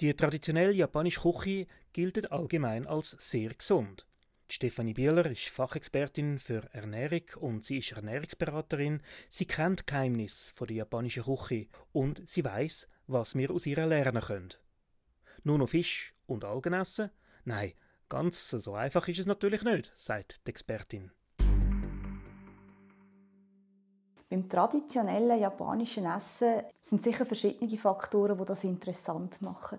Die traditionelle japanische Küche gilt allgemein als sehr gesund. Stefanie Bieler ist Fachexpertin für Ernährung und sie ist Ernährungsberaterin. Sie kennt Geheimnis von der japanischen Küche und sie weiß, was wir aus ihr lernen können. Nur noch Fisch und Algen essen? Nein, ganz so einfach ist es natürlich nicht, sagt die Expertin. Beim traditionellen japanischen Essen sind sicher verschiedene Faktoren, die das interessant machen.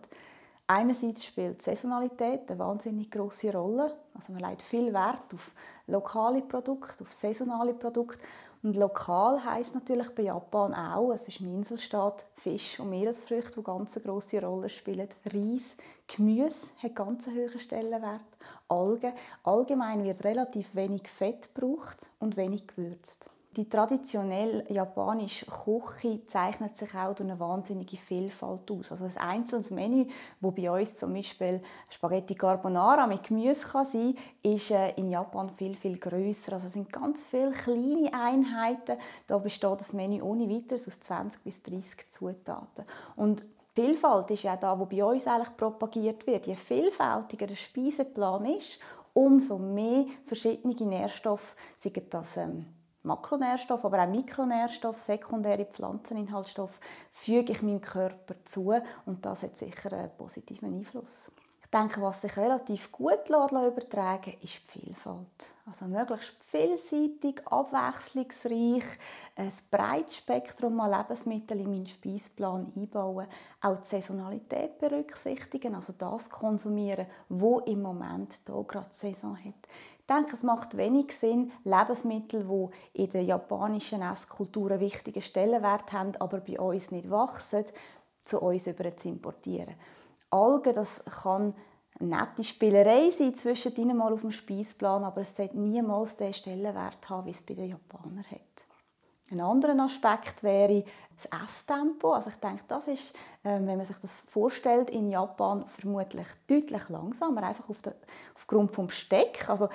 Einerseits spielt Saisonalität eine wahnsinnig große Rolle. Also man legt viel Wert auf lokale Produkte, auf saisonale Produkte. Und lokal heißt natürlich bei Japan auch, es ist ein Inselstaat, Fisch und Meeresfrüchte, die ganz eine grosse Rolle spielen. Reis, Gemüse hat ganz einen hohen Stellenwert. Algen. Allgemein wird relativ wenig Fett gebraucht und wenig gewürzt. Die traditionell japanische Küche zeichnet sich auch durch eine wahnsinnige Vielfalt aus. Also ein einzelnes Menü, wo bei uns zum Beispiel Spaghetti Carbonara mit Gemüse kann sein, ist äh, in Japan viel viel größer. Also es sind ganz viele kleine Einheiten. Da besteht das Menü ohne weiteres aus 20 bis 30 Zutaten. Und Vielfalt ist ja da, wo bei uns eigentlich propagiert wird. Je vielfältiger der Speiseplan ist, umso mehr verschiedene Nährstoffe, seien das ähm, Makronährstoffe, aber auch Mikronährstoffe, sekundäre Pflanzeninhaltsstoffe, füge ich meinem Körper zu und das hat sicher einen positiven Einfluss. Denke, was sich relativ gut übertragen lässt, ist die Vielfalt. Also möglichst vielseitig, abwechslungsreich, ein breites Spektrum an Lebensmitteln in meinen Speisplan einbauen, auch die Saisonalität berücksichtigen, also das konsumieren, wo im Moment hier gerade Saison hat. Ich denke, es macht wenig Sinn, Lebensmittel, die in der japanischen Esskultur einen wichtigen Stellenwert haben, aber bei uns nicht wachsen, zu uns über zu importieren. Algen, das kann eine nette Spielerei sein zwischen ihnen mal auf dem Speisplan, aber es sollte niemals den Stellenwert haben, wie es bei den Japanern hat. Ein anderer Aspekt wäre das Esstempo. Also ich denke, das ist, ähm, wenn man sich das vorstellt, in Japan vermutlich deutlich langsamer, einfach auf der, aufgrund des Besteck. Also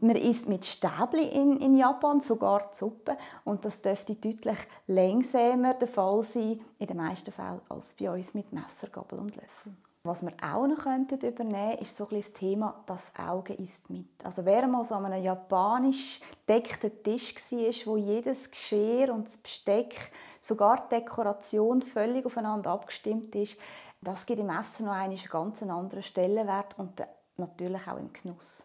man isst mit Stäbli in, in Japan, sogar die Suppe. Und das dürfte deutlich langsamer der Fall sein, in den meisten Fällen, als bei uns mit Messer, Gabel und Löffel. Was wir auch noch könnten übernehmen könnten, ist so ein das Thema «Das Auge isst mit». Also wer mal so an einem japanisch deckten Tisch war, wo jedes Geschirr und das Besteck, sogar die Dekoration völlig aufeinander abgestimmt ist, das gibt im Essen noch einen ganz anderen Stellenwert und natürlich auch im Genuss.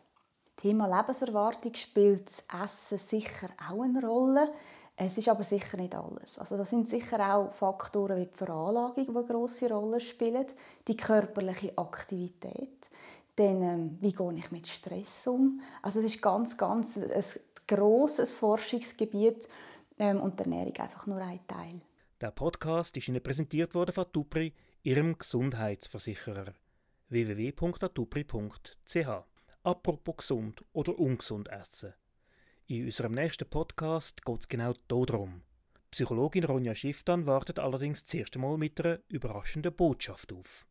Thema Lebenserwartung spielt das Essen sicher auch eine Rolle. Es ist aber sicher nicht alles. Also das sind sicher auch Faktoren wie die Veranlagung, die eine grosse Rolle spielen, die körperliche Aktivität, dann ähm, wie gehe ich mit Stress um. Also es ist ganz, ganz ein grosses Forschungsgebiet ähm, und die Ernährung einfach nur ein Teil. Der Podcast ist Ihnen präsentiert worden von Tupri, Ihrem Gesundheitsversicherer. www.atupri.ch Apropos gesund oder ungesund essen. In unserem nächsten Podcast geht es genau darum. Psychologin Ronja Schifftan wartet allerdings zuerst einmal mit einer überraschenden Botschaft auf.